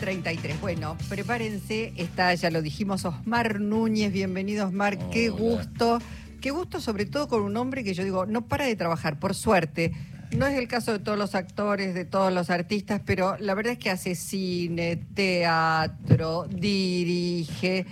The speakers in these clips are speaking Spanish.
33. Bueno, prepárense, está, ya lo dijimos, Osmar Núñez, bienvenido Osmar, qué gusto, qué gusto sobre todo con un hombre que yo digo, no para de trabajar, por suerte. No es el caso de todos los actores, de todos los artistas, pero la verdad es que hace cine, teatro, dirige.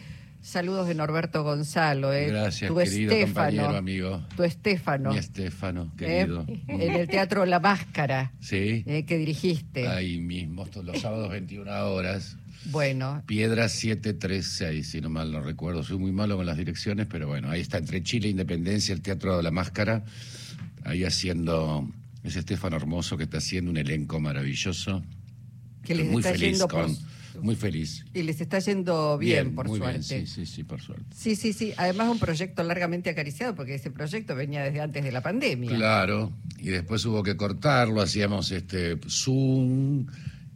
Saludos de Norberto Gonzalo, ¿eh? Gracias, tu querido compañero, amigo. Tu Estéfano. Mi Estefano, ¿eh? querido. En el Teatro La Máscara, Sí. ¿eh? que dirigiste. Ahí mismo, los sábados 21 horas. Bueno, Piedra 736, si no mal no recuerdo. Soy muy malo con las direcciones, pero bueno, ahí está entre Chile e Independencia, el Teatro de la Máscara. Ahí haciendo. Es Estefano Hermoso que está haciendo un elenco maravilloso. que les Estoy muy está feliz yendo con. por- Muy feliz. y les está yendo bien, por muy suerte. bien, sí, sí, sí, por suerte. Sí, sí, sí. Además, un proyecto largamente acariciado, porque ese proyecto venía desde antes de la pandemia. Claro, y después hubo que cortarlo, hacíamos este Zoom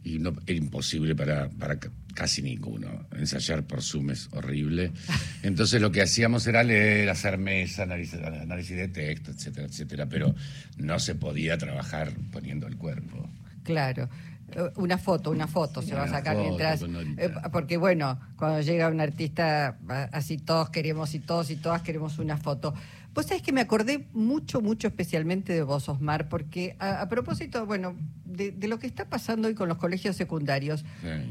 y no era imposible para, para ca- casi ninguno. Ensayar por Zoom es horrible. Entonces lo que hacíamos era leer, hacer mesa, análisis, análisis de texto, etcétera, etcétera, pero no se podía trabajar poniendo el cuerpo. Claro. Eh, Una foto, una foto se va a sacar foto mientras. eh, porque, bueno, cuando llega un artista, así todos queremos y todos y todas queremos una foto. Vos sabés que me acordé mucho, mucho especialmente de vos, Osmar, porque a, a propósito, bueno, de, de lo que está pasando hoy con los colegios secundarios,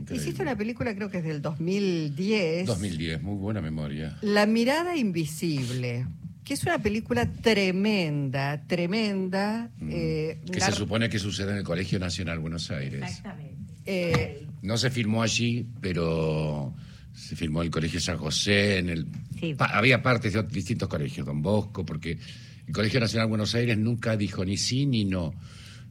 Sí, hiciste una película, creo que es del 2010. 2010, muy buena memoria. La mirada invisible, que es una película tremenda, tremenda. eh, Mm. Que nar- se supone que sucede en el Colegio Nacional Buenos Aires. Exactamente. eh, No se filmó allí, pero se filmó en el Colegio San José, en el Sí. pa- había partes de distintos colegios, Don Bosco, porque el Colegio Nacional Buenos Aires nunca dijo ni sí ni no.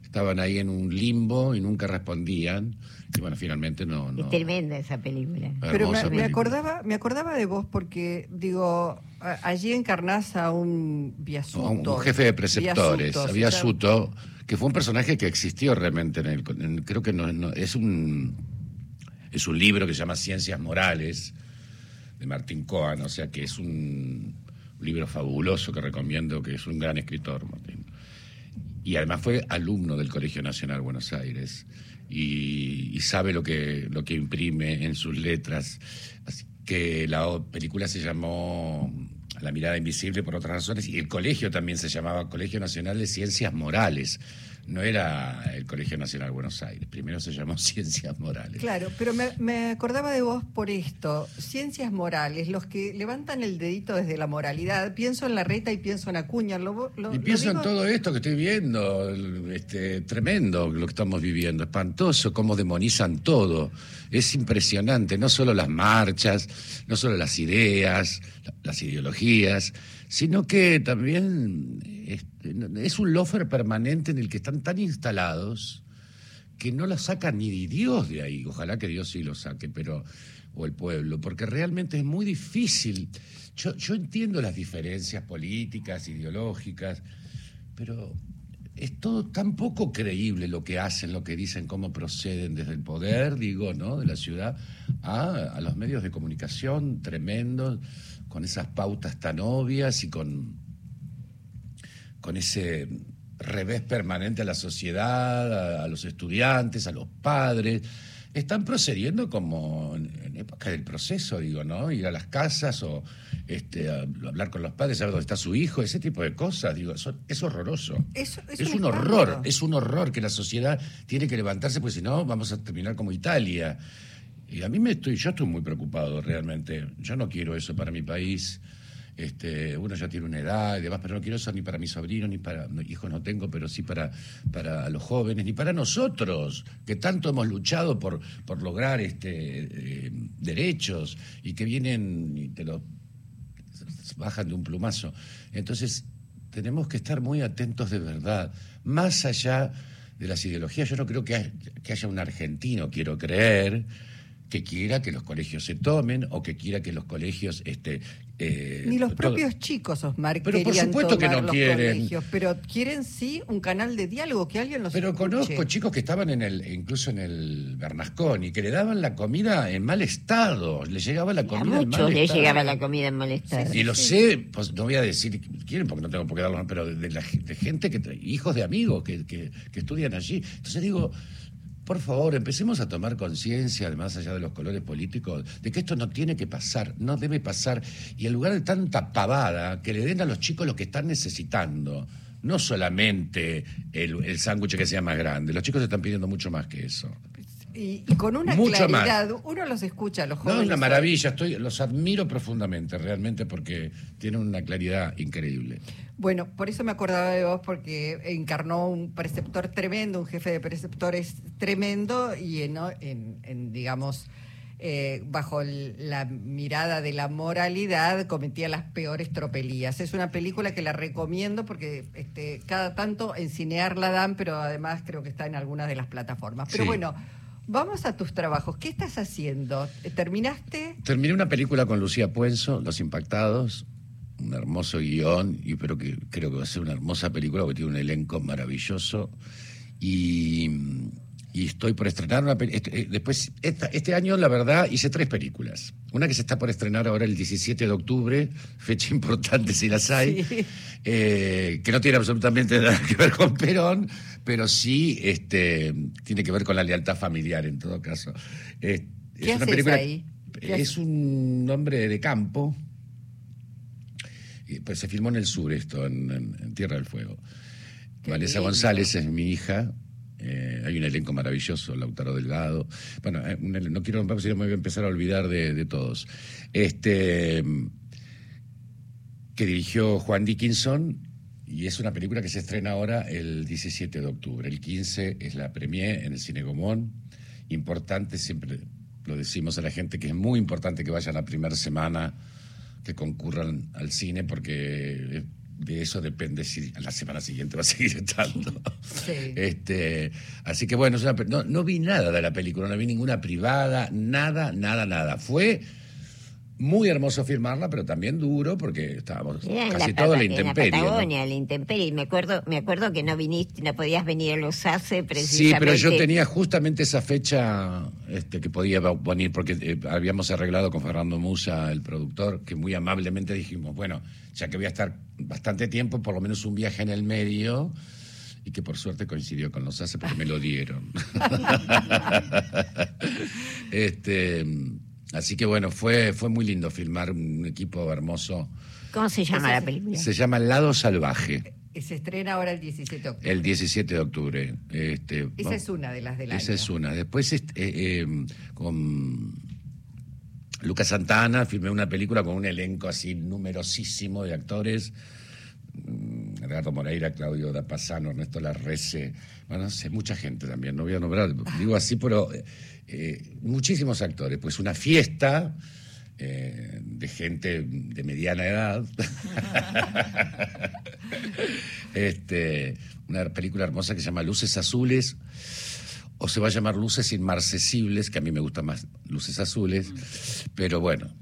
Estaban ahí en un limbo y nunca respondían. Y bueno, finalmente no. no Es tremenda esa película. Pero me, acordaba, me acordaba de vos porque, digo, allí encarnás a un No, Biasuto. un, jefe de preceptores, Biasuto, había se llama. Suto, que fue un personaje que existió realmente en el. en- creo que no, no- es un. Es un libro que se llama Ciencias Morales, de Martín Cohen, o sea que es un libro fabuloso que recomiendo, que es un gran escritor, Martín. Y además fue alumno del Colegio Nacional Buenos Aires y, y sabe lo que, lo que imprime en sus letras. Así que la película se llamó La mirada invisible por otras razones y el colegio también se llamaba Colegio Nacional de Ciencias Morales. No era el Colegio Nacional Buenos Aires, primero se llamó Ciencias Morales. Claro, pero me, me acordaba de vos por esto. Ciencias morales, los que levantan el dedito desde la moralidad. Pienso en la reta y pienso en Acuña. Lo, lo- Y lo pienso en todo esto que estoy viendo, este, tremendo lo que estamos viviendo, espantoso, cómo demonizan todo. Es impresionante, no solo las marchas, no solo las ideas, la- las ideologías, sino que también es un lofer permanente en el que están tan instalados que no la saca ni Dios de ahí. Ojalá que Dios sí lo saque, pero o el pueblo, porque realmente es muy difícil. Yo, yo entiendo las diferencias políticas, ideológicas, pero es todo tan poco creíble lo que hacen, lo que dicen, cómo proceden desde el poder, digo, ¿no? De la ciudad a, a los medios de comunicación tremendos, con esas pautas tan obvias y con con ese revés permanente a la sociedad, a, a los estudiantes, a los padres. Están procediendo como en, época del proceso, digo, ¿no? Ir a las casas o este, a- hablar con los padres, saber dónde está su hijo, ese tipo de cosas, digo, son- es horroroso. Es- un un espanto. horror, es un horror que la sociedad tiene que levantarse, porque si no vamos a terminar como Italia. Y a mí me estoy, yo estoy muy preocupado realmente. Yo no quiero eso para mi país. Este, uno ya tiene una edad y demás, pero no quiero eso ni para mis sobrinos, ni para hijos no tengo, pero sí para, para los jóvenes, ni para nosotros, que tanto hemos luchado por, por lograr este, eh, derechos y que vienen y te lo bajan de un plumazo. Entonces, tenemos que estar muy atentos de verdad, más allá de las ideologías. Yo no creo que, que haya un argentino, quiero creer, que quiera que los colegios se tomen o que quiera que los colegios... Este, eh, Ni los todo- propios chicos, Osmar, Pero por supuesto que no quieren. colegios, pero quieren sí un canal de diálogo, que alguien los Pero escuche. conozco chicos que estaban en el, incluso en el Bernasconi, que le daban la comida en mal estado, le llegaba la A comida en mal muchos le estado. llegaba la comida en mal estado. Y lo sé, pues no voy a decir quieren porque no tengo por qué darlo, pero de, de la, de gente que, hijos de amigos que, que, que estudian allí. Entonces digo, por favor, empecemos a tomar conciencia, más allá de los colores políticos, de que esto no tiene que pasar, no debe pasar. Y en lugar de tanta pavada, que le den a los chicos lo que están necesitando. No solamente el, el sándwich que sea más grande, los chicos están pidiendo mucho más que eso. Y, y con una Mucho claridad, uno los escucha, los No, jóvenes. es una maravilla, estoy, los admiro profundamente, realmente, porque tienen una claridad increíble. Bueno, por eso me acordaba de vos, porque encarnó un preceptor tremendo, un jefe de preceptores tremendo, y en, en- en, digamos, eh, bajo la mirada de la moralidad, cometía las peores tropelías. Es una película que la recomiendo porque este, cada tanto en Cinear la dan, pero además creo que está en algunas de las plataformas. Pero Sí. bueno, vamos a tus trabajos. ¿Qué estás haciendo? ¿Terminaste? Terminé una película con Lucía Puenzo, Los Impactados, un hermoso guion, y pero que creo que va a ser una hermosa película porque tiene un elenco maravilloso. Y, y estoy por estrenar una película. Después, esta- este año, la verdad, hice tres películas. Una que se está por estrenar ahora el 17 de octubre, fecha importante si las hay, Sí. eh, que no tiene absolutamente nada que ver con Perón, pero sí este, tiene que ver con la lealtad familiar en todo caso. Eh, ¿Qué haces ahí? ¿Qué es un hombre de campo. Pues se filmó en el sur esto, en, en- en Tierra del Fuego. Qué Vanessa lindo. González es mi hija. Eh, hay un elenco maravilloso, Lautaro Delgado. Bueno, eh, no quiero, si no me voy a empezar a olvidar de, todos. Este que dirigió Juan Dickinson y es una película que se estrena ahora el 17 de octubre. El 15 es la premier en el Cine Gomón. Importante, siempre lo decimos a la gente, que es muy importante que vayan la primera semana, que concurran al cine, porque de eso depende si a la semana siguiente va a seguir estando. Sí. Este, así que bueno, no, no vi nada de la película, no vi ninguna privada, nada, nada, nada. Fue muy hermoso filmarla, pero también duro porque estábamos Era casi la, todo a la Pata- en la intemperie. ¿no? Patagonia, la intemperie. Y me acuerdo, me acuerdo que no viniste, no podías venir a los ACE Sí, precisamente. pero yo tenía justamente esa fecha este, que podía venir, porque eh, habíamos arreglado con Fernando Musa, el productor, que muy amablemente dijimos, bueno, ya que voy a estar bastante tiempo, por lo menos un viaje en el medio, y que por suerte coincidió con los ACE porque me lo dieron. este, así que bueno, fue, fue muy lindo filmar un equipo hermoso. ¿Cómo se llama la película? Se llama El Lado Salvaje, Y Se estrena ahora el 17 de octubre. el 17 de octubre. Este, Esa es una de las del Esa año. es una. Después este, eh, eh, con Lucas Santana filmé una película con un elenco así numerosísimo de actores. Mm, Edgardo Moreira, Claudio Dapasano, Ernesto Larrece, bueno, no sé, mucha gente también, no voy a nombrar, digo así, pero eh, muchísimos actores. Pues una fiesta eh, de gente de mediana edad. este, una película hermosa que se llama Luces Azules, o se va a llamar Luces Inmarcesibles, que a mí me gusta más Luces Azules, pero bueno,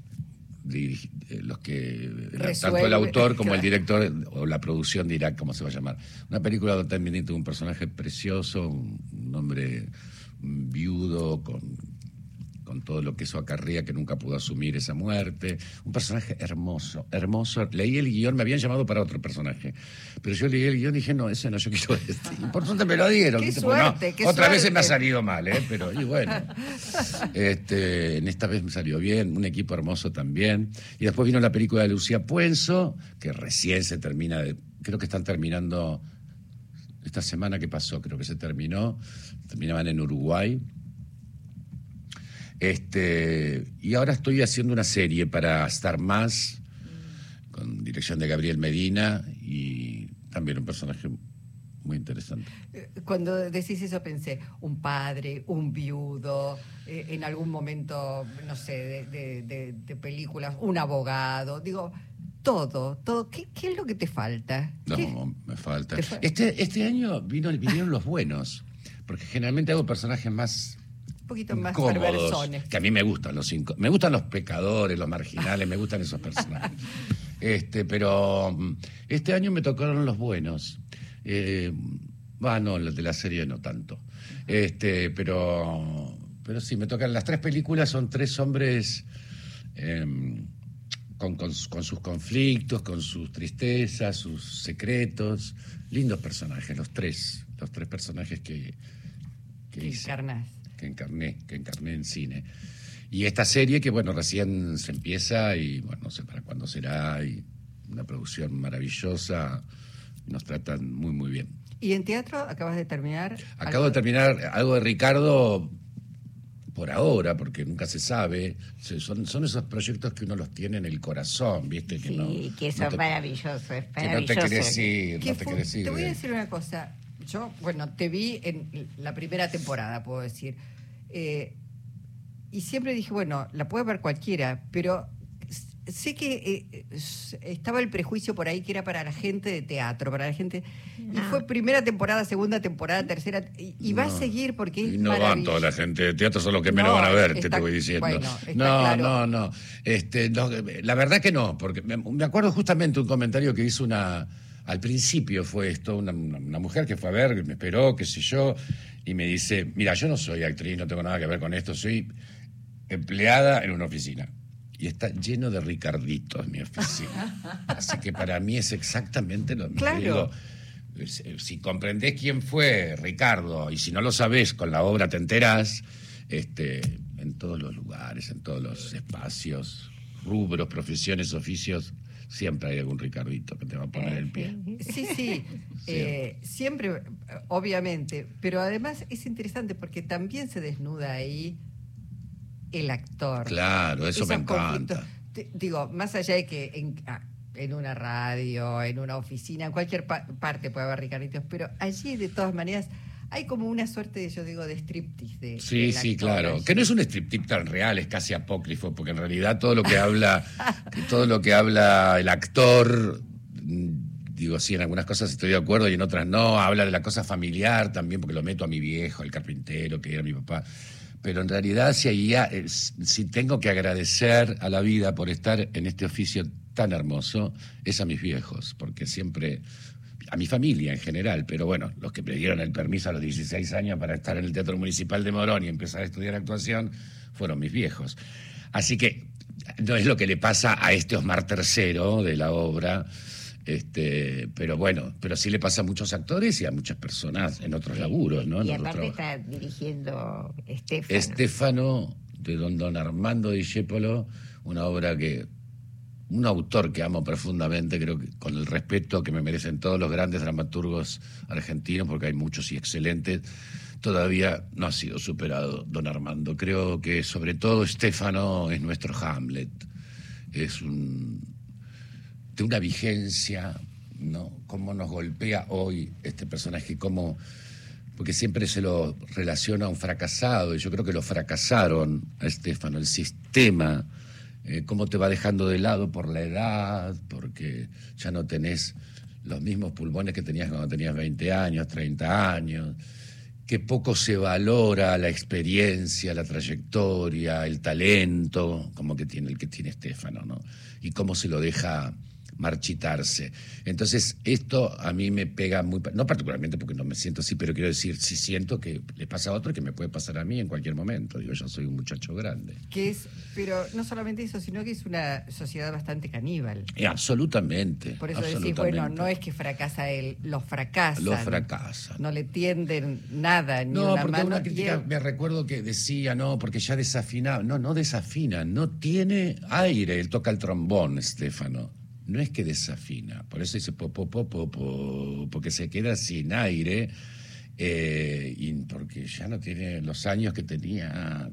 los que tanto Resuelve, el autor como el director o la producción dirá cómo se va a llamar. Una película donde también tuvo un personaje precioso, un, hombre viudo con con todo lo que eso acarrea, que nunca pudo asumir esa muerte. Un personaje hermoso, hermoso. Leí el guion, me habían llamado para otro personaje, pero yo leí el guion y dije, no, ese no, yo quiero este. Y por suerte me lo dieron. Qué suerte, qué otra vez se me ha salido mal, ¿eh? pero y bueno. Este, en esta vez me salió bien, un equipo hermoso también. Y después vino la película de Lucía Puenzo, que recién se termina, de, creo que están terminando esta semana que pasó, creo que se terminó, terminaban en Uruguay. Este, y ahora estoy haciendo una serie para Star Más, con dirección de Gabriel Medina y también un personaje muy interesante. Eh, Cuando decís eso pensé, un padre, un viudo, eh, en algún momento, no sé, de, de- de- de películas, un abogado, digo, todo, todo. ¿Qué, qué es lo que te falta? No, ¿Qué? me falta. Te fa- Este, este año vino, vinieron los buenos, porque generalmente hago personajes más poquito más cómodos, perversones. que a mí me gustan los cinco, me gustan los pecadores, los marginales, me gustan esos personajes. Este, pero mm, este año me tocaron los buenos. Eh, ah, no, los de la serie no tanto. Este, pero, pero sí, me tocan. Las tres películas son tres hombres em, con, con- con sus conflictos, con sus tristezas, sus secretos. Lindos personajes, los tres. Los tres personajes que, que, Que hice. Que encarné, que encarné en cine. Y esta serie que, bueno, recién se empieza y, bueno, no sé para cuándo será, y una producción maravillosa, nos tratan muy, muy bien. ¿Y en teatro acabas de terminar? Acabo de terminar algo de Ricardo por ahora, porque nunca se sabe. Son, son esos proyectos que uno los tiene en el corazón, ¿viste? Que Sí, no, que no son te- maravillosos, es que no te maravilloso. querés ir, ¿Qué no te fue? querés ir. Te voy a de- decir una cosa. Yo, bueno, te vi en la primera temporada, puedo decir. Eh, y siempre dije, bueno, la puede ver cualquiera, pero sé que eh, estaba el prejuicio por ahí que era para la gente de teatro, para la gente. Y No. fue primera temporada, segunda temporada, tercera. Y, y va a No. seguir porque es Y no van toda la gente de teatro, son los que menos No, van a ver, te, está- te voy diciendo. bueno, está no, claro. no, no, Este, no, La verdad que no, porque me, me acuerdo justamente un comentario que hizo una. Al principio fue esto, una, mujer que fue a ver, me esperó, qué sé yo, y me dice: Mira, yo no soy actriz, no tengo nada que ver con esto, soy empleada en una oficina. Y está lleno de Ricarditos mi oficina. Así que para mí es exactamente lo mismo. Claro. Digo, si- si comprendés quién fue Ricardo y si no lo sabés con la obra te enterás este, en todos los lugares, en todos los espacios, rubros, profesiones, oficios, siempre hay algún Ricardito que te va a poner el pie. Sí, sí, eh, siempre, eh, obviamente, pero además es interesante porque también se desnuda ahí el actor. Claro, eso me Esos encanta. Digo, más allá de que en, ah, en una radio, en una oficina, en cualquier pa- parte puede haber Ricarditos, pero allí de todas maneras hay como una suerte, yo digo, de striptease. De, Sí, sí, claro. allí. Que no es un striptease tan real, es casi apócrifo, porque en realidad todo lo que habla, todo lo que habla el actor, mm, digo, sí, en algunas cosas estoy de acuerdo y en otras no, habla de la cosa familiar también, porque lo meto a mi viejo, el carpintero, que era mi papá. Pero en realidad, si, si tengo que agradecer a la vida por estar en este oficio tan hermoso, es a mis viejos, porque siempre a mi familia en general, pero bueno, los que me dieron el permiso a los 16 años para estar en el Teatro Municipal de Morón y empezar a estudiar actuación fueron mis viejos. Así que no es lo que le pasa a este Osmar III de la obra, este, pero bueno, pero sí le pasa a muchos actores y a muchas personas en otros laburos, ¿no? En Y aparte está dirigiendo Estefano. Estefano de don, don Armando Discépolo, una obra que un autor que amo profundamente, creo que con el respeto que me merecen todos los grandes dramaturgos argentinos, porque hay muchos y excelentes, todavía no ha sido superado don Armando. Creo que sobre todo Estefano es nuestro Hamlet. Es un de una vigencia, ¿no? Cómo nos golpea hoy este personaje, cómo porque siempre se lo relaciona a un fracasado, y yo creo que lo fracasaron a Estefano, el sistema, eh, cómo te va dejando de lado por la edad, porque ya no tenés los mismos pulmones que tenías cuando tenías 20 años, 30 años, que poco se valora la experiencia, la trayectoria, el talento, como que tiene el que tiene Estefano, ¿no? Y cómo se lo deja marchitarse. Entonces, esto a mí me pega muy, no particularmente porque no me siento así, pero quiero decir, sí siento que le pasa a otro y que me puede pasar a mí en cualquier momento. Digo, yo soy un muchacho grande. Que es, pero no solamente eso, sino que es una sociedad bastante caníbal. Eh, absolutamente. Por eso decís, bueno, no es que fracasa él, los fracasan. Lo fracasan. No le tienden nada, ni No, una porque mano. una y crítica, él- me recuerdo que decía, no, porque ya desafinaba. No, no desafina, no tiene aire. Él toca el trombón, Estefano. No es que desafina, por eso dice po, po, po, po, po, porque se queda sin aire, eh, y porque ya no tiene los años que tenía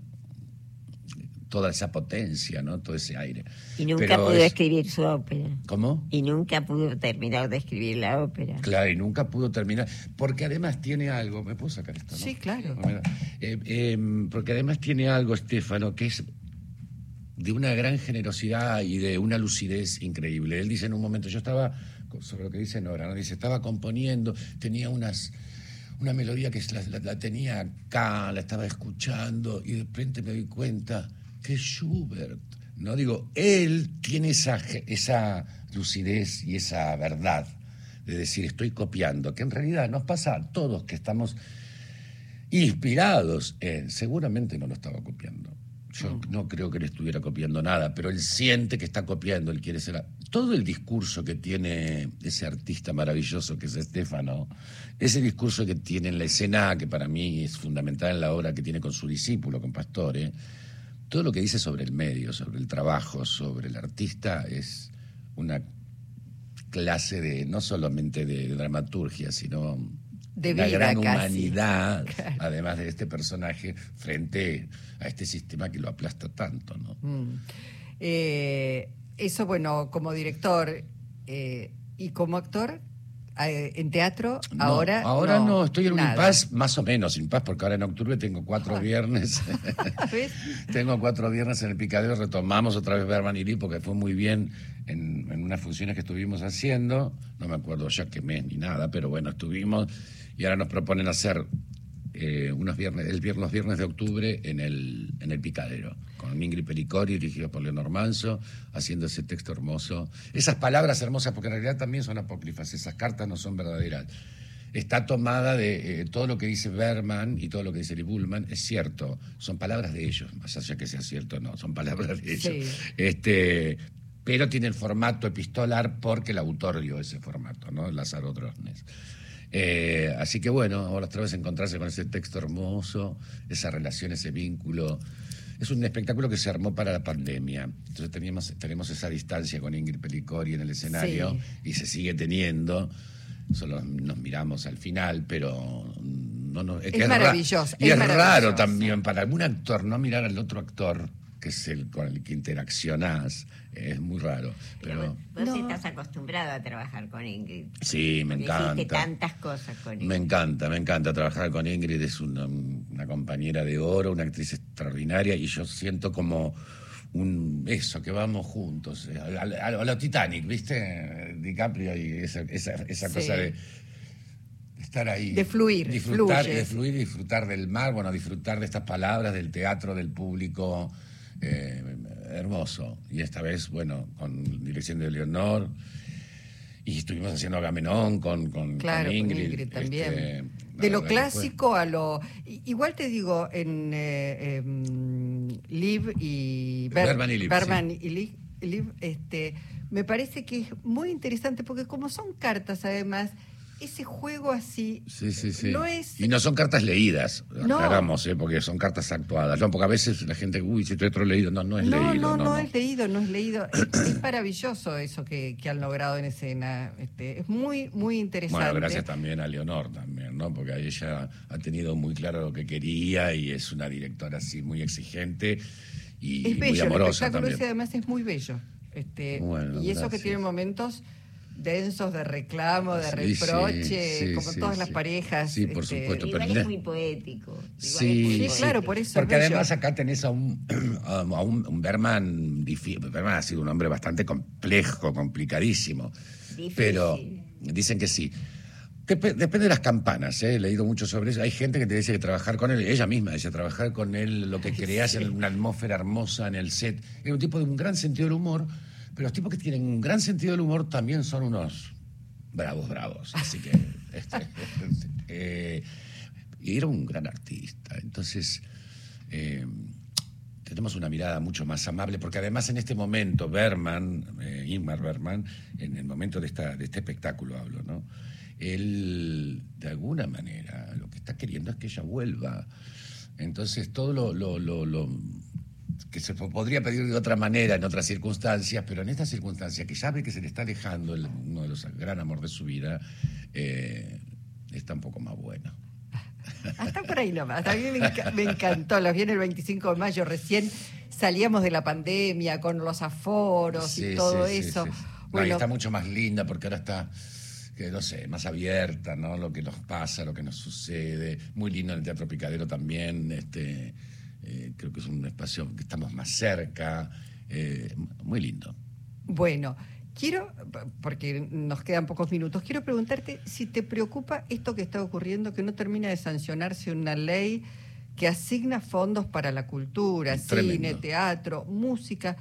toda esa potencia, ¿no? Todo ese aire. Y nunca Pero pudo es- escribir su ópera. ¿Cómo? Y nunca pudo terminar de escribir la ópera. Claro, y nunca pudo terminar. Porque además tiene algo. ¿Me puedo sacar esto? no? Sí, claro. Eh, eh, porque además tiene algo, Estefano, que es de una gran generosidad y de una lucidez increíble. Él dice en un momento, yo estaba, sobre lo que dice Nora, ¿no? dice, estaba componiendo, tenía una melodía que la, tenía acá, la estaba escuchando y de repente me doy cuenta que Schubert. No digo, él tiene esa, esa lucidez y esa verdad de decir estoy copiando, que en realidad nos pasa a todos que estamos inspirados en, seguramente no lo estaba copiando. Yo Mm. no creo que él estuviera copiando nada, pero él siente que está copiando, él quiere ser... a- Todo el discurso que tiene ese artista maravilloso que es Estefano, ese discurso que tiene en la escena, que para mí es fundamental en la obra que tiene con su discípulo, con Pastore, todo lo que dice sobre el medio, sobre el trabajo, sobre el artista, es una clase de, no solamente de dramaturgia, sino De una vida, gran casi. humanidad, Claro. además de este personaje, frente a este sistema que lo aplasta tanto, ¿no? Mm. Eh, eso, bueno, como director eh, y como actor, eh, en teatro, No, ahora. ahora no, estoy en un nada. impas, más o menos impas, porque ahora en octubre tengo cuatro Ah. viernes. Tengo cuatro viernes en el Picadero, retomamos otra vez Berman y Lee, porque fue muy bien en, en unas funciones que estuvimos haciendo. No me acuerdo ya qué mes ni nada, pero bueno, estuvimos. Y ahora nos proponen hacer eh, unos viernes, el viernes, los viernes de octubre en el, en el Picadero, con Ingrid Pelicori, dirigido por Leonor Manso, haciendo ese texto hermoso. Esas palabras hermosas, porque en realidad también son apócrifas, esas cartas no son verdaderas. Está tomada de eh, todo lo que dice Berman y todo lo que dice Lee Bullman, es cierto, son palabras de ellos, más allá que sea cierto o no, son palabras de ellos. Sí. Este, pero tiene el formato epistolar porque el autor dio ese formato, ¿no? Lázaro Drosnes. Eh, así que bueno, ahora otra vez encontrarse con ese texto hermoso, esa relación, ese vínculo. Es un espectáculo que se armó para la pandemia. Entonces teníamos, tenemos esa distancia con Ingrid Pelicori en el escenario Sí. y se sigue teniendo. Solo nos miramos al final, pero no, no, Es que ra- maravilloso, Y es es, raro también para algún actor no mirar al otro actor, que es el con el que interaccionás. Es muy raro. Pero Pero vos, No. estás acostumbrado a trabajar con Ingrid. sí, me encanta. Hiciste tantas cosas con Ingrid. Me encanta, me encanta trabajar con Ingrid, es una, una compañera de oro, una actriz extraordinaria y yo siento como un eso, que vamos juntos, eh, a, a- a lo Titanic, ¿viste? DiCaprio y esa, esa, esa Sí. cosa de estar ahí. De fluir, Disfrutar, fluye. de fluir y disfrutar del mar, bueno, disfrutar de estas palabras, del teatro, del público. Eh, hermoso. Y esta vez, bueno, con dirección de Leonor. Y estuvimos haciendo Agamenón con, con, con Claro, con Ingrid. Ingrid, también. este, la de lo fue- clásico a lo. Igual te digo, en eh, Liv y. Liv, Bergman y Liv, Liv, este, me parece que es muy interesante porque, como son cartas, además, ese juego así. Sí, sí, sí. No es. Y no son cartas leídas, No. aclaramos, ¿eh? porque son cartas actuadas. No, porque a veces la gente, uy, si estoy otro leído. No, no es no, leído. no, no, es leído, no es leído. Es, es maravilloso eso que, que han logrado en escena. Este, es muy, muy interesante. Bueno, gracias también a Leonor también, ¿no? Porque ella ha tenido muy claro lo que quería y es una directora así muy exigente y es muy bello, el amorosa espectáculo también. ese además es muy bello. Este, Bueno, y eso que tiene momentos densos de reclamo, de Sí, reproche, sí, como sí, todas las parejas. Sí, por este, supuesto. Igual pero- es muy poético. Igual es Sí, muy claro, por eso. Porque además acá tenés a un, a un, un Berman, ha sido un hombre bastante complejo, complicadísimo. Difícil. Pero dicen que sí. Dep- depende de las campanas, ¿eh? he leído mucho sobre eso. Hay gente que te dice que trabajar con él, ella misma dice, trabajar con él, lo que creas en una atmósfera hermosa en el set. Es un tipo de un gran sentido del humor, pero los tipos que tienen un gran sentido del humor también son unos bravos, bravos. Así que. este, eh, y era un gran artista. Entonces. eh, tenemos una mirada mucho más amable, porque además en este momento Berman, eh, Ingmar Berman, en el momento de, esta, de este espectáculo hablo, ¿no? Él, de alguna manera, lo que está queriendo es que ella vuelva. Entonces, todo lo, lo- lo- lo que se po- podría pedir de otra manera en otras circunstancias, pero en esta circunstancia, que ya ve que se le está alejando el- uno de los gran amor de su vida, eh, está un poco más bueno. Hasta por ahí nomás. A mí me, enca- me encantó. Los vi en el 25 de mayo. Recién salíamos de la pandemia con los aforos Sí, y todo sí, eso. sí. No, y está mucho más linda porque ahora está, que no sé, más abierta, ¿no? Lo que nos pasa, lo que nos sucede. Muy lindo en el Teatro Picadero también. Este, eh, creo que es un espacio que estamos más cerca. eh, muy lindo. Bueno, quiero, porque nos quedan pocos minutos, quiero preguntarte si te preocupa esto que está ocurriendo, que no termina de sancionarse una ley que asigna fondos para la cultura, Tremendo. cine, teatro, música.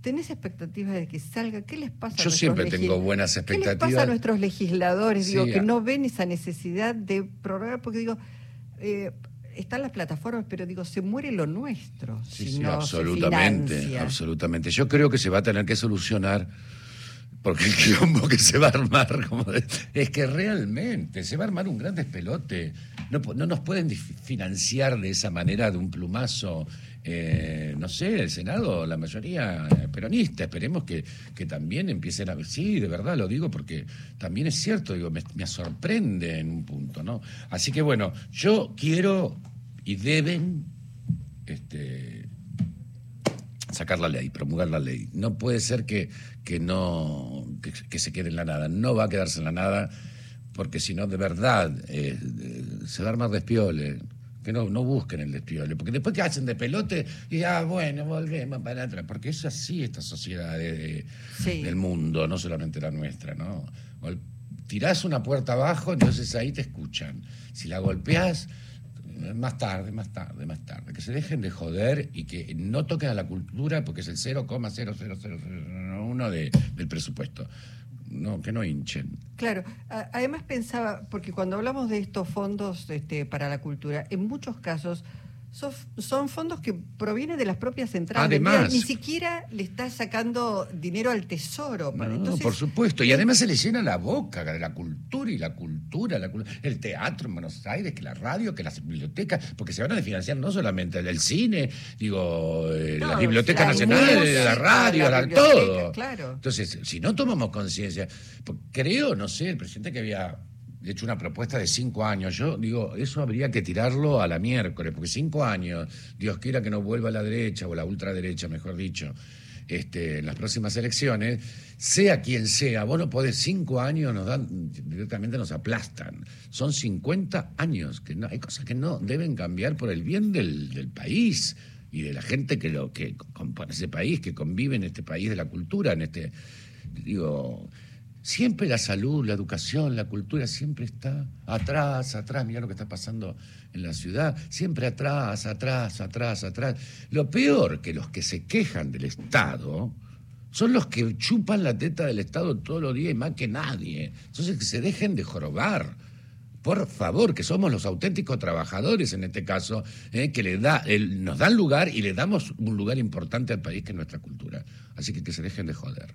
¿Tenés expectativas de que salga? ¿Qué les pasa a Yo siempre tengo buenas ¿Qué les pasa a expectativas. nuestros legisladores? Digo, que no ven esa necesidad de prorrogar, porque digo, eh, están las plataformas, pero digo, se muere lo nuestro. Sí, si sí, no absolutamente, absolutamente. Yo creo que se va a tener que solucionar porque el quilombo que se va a armar como de- es que realmente se va a armar un gran despelote. No, no nos pueden financiar de esa manera de un plumazo. Eh, no sé, el Senado, la mayoría eh, peronista. Esperemos que, que también empiecen a... Sí, de verdad lo digo porque también es cierto, digo, me, sorprende en un punto, ¿no? Así que bueno, yo quiero y deben este, sacar la ley, promulgar la ley. No puede ser que, que no que, que se quede en la nada. No va a quedarse en la nada, porque si no, de verdad, eh, eh, se va a armar despiole. Que no, no busquen el despiole, porque después que hacen de pelote, y ah, bueno, volvemos para atrás. Porque es así esta sociedad de- de- Sí. del mundo, no solamente la nuestra, ¿no? Gol- Tirás una puerta abajo, entonces ahí te escuchan. Si la golpeás, más tarde, más tarde, más tarde. Que se dejen de joder y que no toquen a la cultura porque es el 0,00001 de, del presupuesto. No, que no hinchen. Claro, además pensaba, porque cuando hablamos de estos fondos este, para la cultura, en muchos casos son, son fondos que provienen de las propias centrales. Además. Ni siquiera le está sacando dinero al tesoro. para- No, entonces, por supuesto. Y además se les llena la boca de la cultura y la cultura, la el teatro en Buenos Aires, que la radio, que las bibliotecas, porque se van a financiar no solamente el, cine, digo, eh, No, la Biblioteca la Nacional, música, la radio, la todo. claro. Entonces, si no tomamos conciencia, porque creo, no sé, el presidente que había hecho una propuesta de cinco años, yo digo, eso habría que tirarlo a la miércoles, porque cinco años, Dios quiera que no vuelva la derecha o la ultraderecha, mejor dicho, este, en las próximas elecciones, sea quien sea, vos no podés, cinco años nos dan, directamente nos aplastan. Son 50 años, que no, hay cosas que no deben cambiar por el bien del, del país y de la gente que lo que compone ese país, que convive en este país de la cultura, en este digo, siempre la salud, la educación, la cultura siempre está atrás, atrás, mira lo que está pasando en la ciudad, siempre atrás, atrás, atrás, atrás. Lo peor que los que se quejan del Estado son los que chupan la teta del Estado todos los días y más que nadie. Entonces que se dejen de jorobar. Por favor, que somos los auténticos trabajadores en este caso, eh, que le da, nos dan lugar y le damos un lugar importante al país que es nuestra cultura. Así que que se dejen de joder.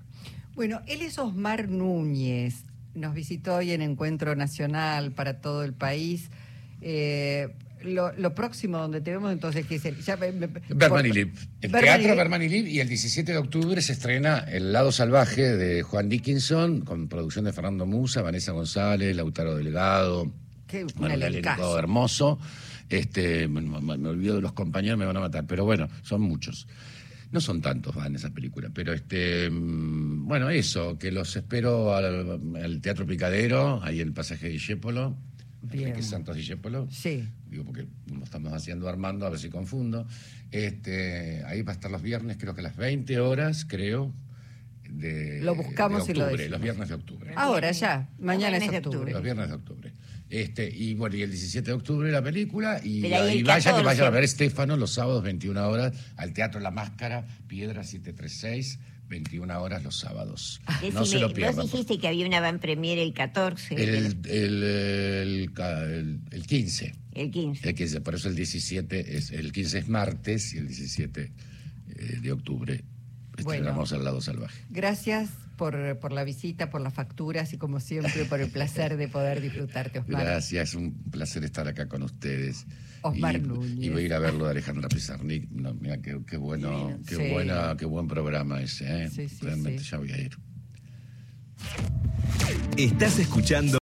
Bueno, él es Osmar Núñez. Nos visitó hoy en Encuentro Nacional para todo el país. Eh, lo, lo próximo donde te vemos entonces, que es el... ya me- me- Berman y Liv. El Berman y Teatro. Berman y Liv y el 17 de octubre se estrena El lado salvaje de Juan Dickinson con producción de Fernando Musa, Vanessa González, Lautaro Delgado. Qué- un bueno, el elencazo. elenco hermoso. Este, me- me olvido de los compañeros, me van a matar, pero bueno, son muchos. No son tantos van en esa película, pero este mm, bueno, eso, que los espero al, al Teatro Picadero, ahí en el pasaje de Bien. Enrique Santos Discépolo Sí. digo porque lo estamos haciendo Armando, a ver si confundo. Este, ahí va a estar los viernes, creo que a las 20 horas, creo. De, Lo buscamos de y lo octubre, decimos. los viernes de octubre. Ahora ya, mañana es octubre. octubre. Los viernes de octubre. Este, y bueno, y el 17 de octubre la película, y, Pero ahí y vayan, que 14. vayan a ver Estefano los sábados 21 horas al Teatro La Máscara, Piedra 736, 21 horas los sábados. no se Decime, lo pierdan. vos dijiste que había una van premier el 14, El, el, el, el- el 15. el 15. El 15, por eso el 17 es, el 15 es martes y el 17 eh, de octubre estrenamos al lado salvaje. Gracias por, por la visita, por las facturas y como siempre por el placer de poder disfrutarte, Osmar. Gracias, un placer estar acá con ustedes. Osmar y, Núñez. y voy a ir a verlo de Alejandra Pizarnik. No, mira qué, qué bueno, qué Sí. buena, qué buen programa ese, ¿eh? Sí, sí, Realmente sí. ya voy a ir. Estás escuchando